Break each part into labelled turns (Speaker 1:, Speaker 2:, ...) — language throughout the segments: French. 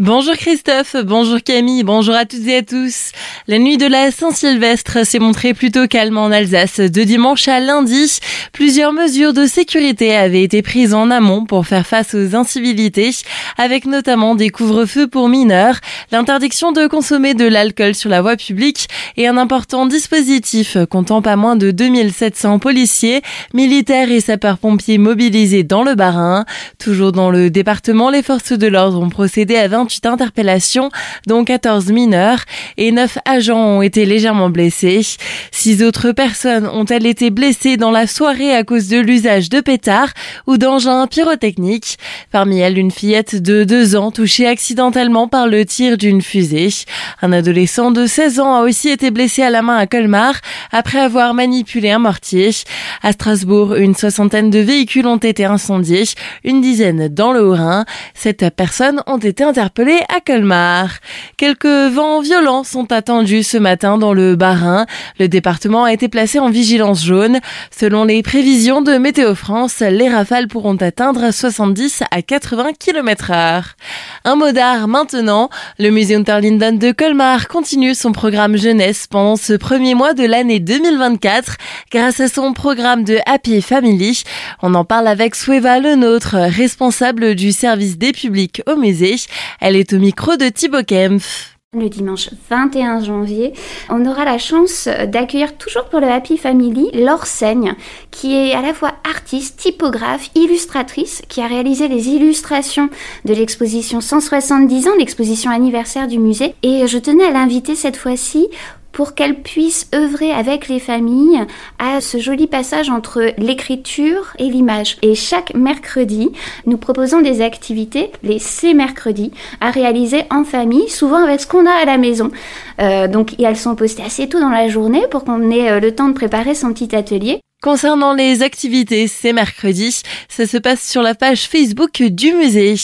Speaker 1: Bonjour Christophe, bonjour Camille, bonjour à toutes et à tous. La nuit de la Saint-Sylvestre s'est montrée plutôt calme en Alsace. De dimanche à lundi, plusieurs mesures de sécurité avaient été prises en amont pour faire face aux incivilités, avec notamment des couvre-feux pour mineurs, l'interdiction de consommer de l'alcool sur la voie publique et un important dispositif comptant pas moins de 2700 policiers, militaires et sapeurs-pompiers mobilisés dans le Bas-Rhin. Toujours dans le département, les forces de l'ordre ont procédé à 20 28 interpellations, dont 14 mineurs, et 9 agents ont été légèrement blessés. Six autres personnes ont-elles été blessées dans la soirée à cause de l'usage de pétards ou d'engins pyrotechniques? Parmi elles, une fillette de 2 ans touchée accidentellement par le tir d'une fusée. Un adolescent de 16 ans a aussi été blessé à la main à Colmar après avoir manipulé un mortier. À Strasbourg, une soixantaine de véhicules ont été incendiés, une dizaine dans le Haut-Rhin. Sept personnes ont été interpellées à Colmar. Quelques vents violents sont attendus ce matin dans le Bas-Rhin. Le département a été placé en vigilance jaune. Selon les prévisions de Météo France, les rafales pourront atteindre 70 à 80 km heure. Un mot d'art maintenant. Le musée Unterlinden de Colmar continue son programme jeunesse pendant ce premier mois de l'année 2024 grâce à son programme de Happy Family. On en parle avec Sueva Lenôtre, responsable du service des publics au musée. Est au micro de Thibaut Kempf.
Speaker 2: Le dimanche 21 janvier, on aura la chance d'accueillir toujours pour le Happy Family Seigne, qui est à la fois artiste, typographe, illustratrice, qui a réalisé les illustrations de l'exposition 170 ans, l'exposition anniversaire du musée. Et je tenais à l'inviter cette fois-ci pour qu'elle puisse œuvrer avec les familles à ce joli passage entre l'écriture et l'image. Et chaque mercredi, nous proposons des activités, les C mercredis, à réaliser en famille, souvent avec ce qu'on a à la maison. Euh, donc elles sont postées assez tôt dans la journée pour qu'on ait euh, le temps de préparer son petit atelier.
Speaker 1: Concernant les activités, c'est mercredi. Ça se passe sur la page Facebook du musée.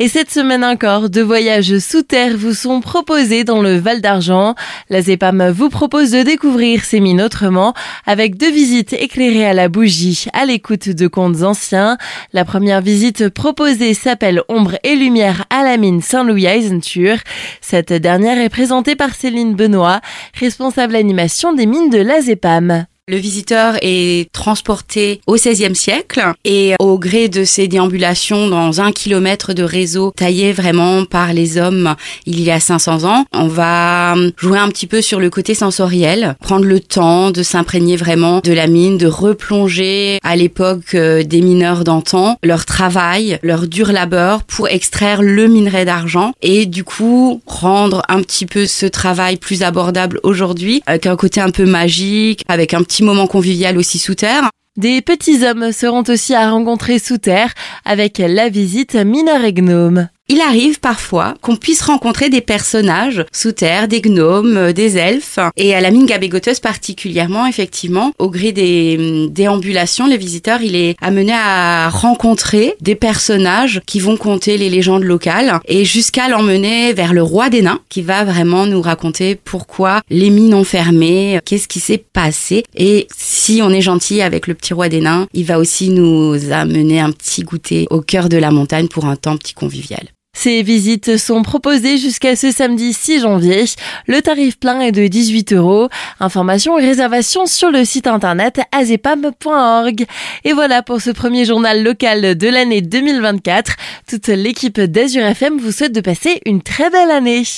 Speaker 1: Et cette semaine encore, deux voyages sous terre vous sont proposés dans le Val d'Argent. La ZEPAM vous propose de découvrir ces mines autrement avec deux visites éclairées à la bougie à l'écoute de contes anciens. La première visite proposée s'appelle Ombre et Lumière à la mine Saint-Louis Eisenture. Cette dernière est présentée par Céline Benoît, responsable animation des mines de la ZEPAM.
Speaker 3: Le visiteur est transporté au XVIe siècle et au gré de ses déambulations dans un kilomètre de réseau taillé vraiment par les hommes il y a 500 ans, on va jouer un petit peu sur le côté sensoriel, prendre le temps de s'imprégner vraiment de la mine, de replonger à l'époque euh, des mineurs d'antan, leur travail, leur dur labeur pour extraire le minerai d'argent et du coup rendre un petit peu ce travail plus abordable aujourd'hui avec un côté un peu magique, avec un petit moment convivial aussi sous terre.
Speaker 1: Des petits hommes seront aussi à rencontrer sous terre avec la visite Mineur et Gnome
Speaker 3: il arrive parfois qu'on puisse rencontrer des personnages sous terre, des gnomes, euh, des elfes. Et à la mine gabégoteuse particulièrement, effectivement, au gré des hum, déambulations, les visiteurs, il est amené à rencontrer des personnages qui vont compter les légendes locales et jusqu'à l'emmener vers le roi des nains qui va vraiment nous raconter pourquoi les mines ont fermé, qu'est-ce qui s'est passé. Et si on est gentil avec le petit roi des nains, il va aussi nous amener un petit goûter au cœur de la montagne pour un temps petit convivial.
Speaker 1: Ces visites sont proposées jusqu'à ce samedi 6 janvier. Le tarif plein est de 18 euros. Informations et réservations sur le site internet azepam.org. Et voilà pour ce premier journal local de l'année 2024. Toute l'équipe d'Azur FM vous souhaite de passer une très belle année.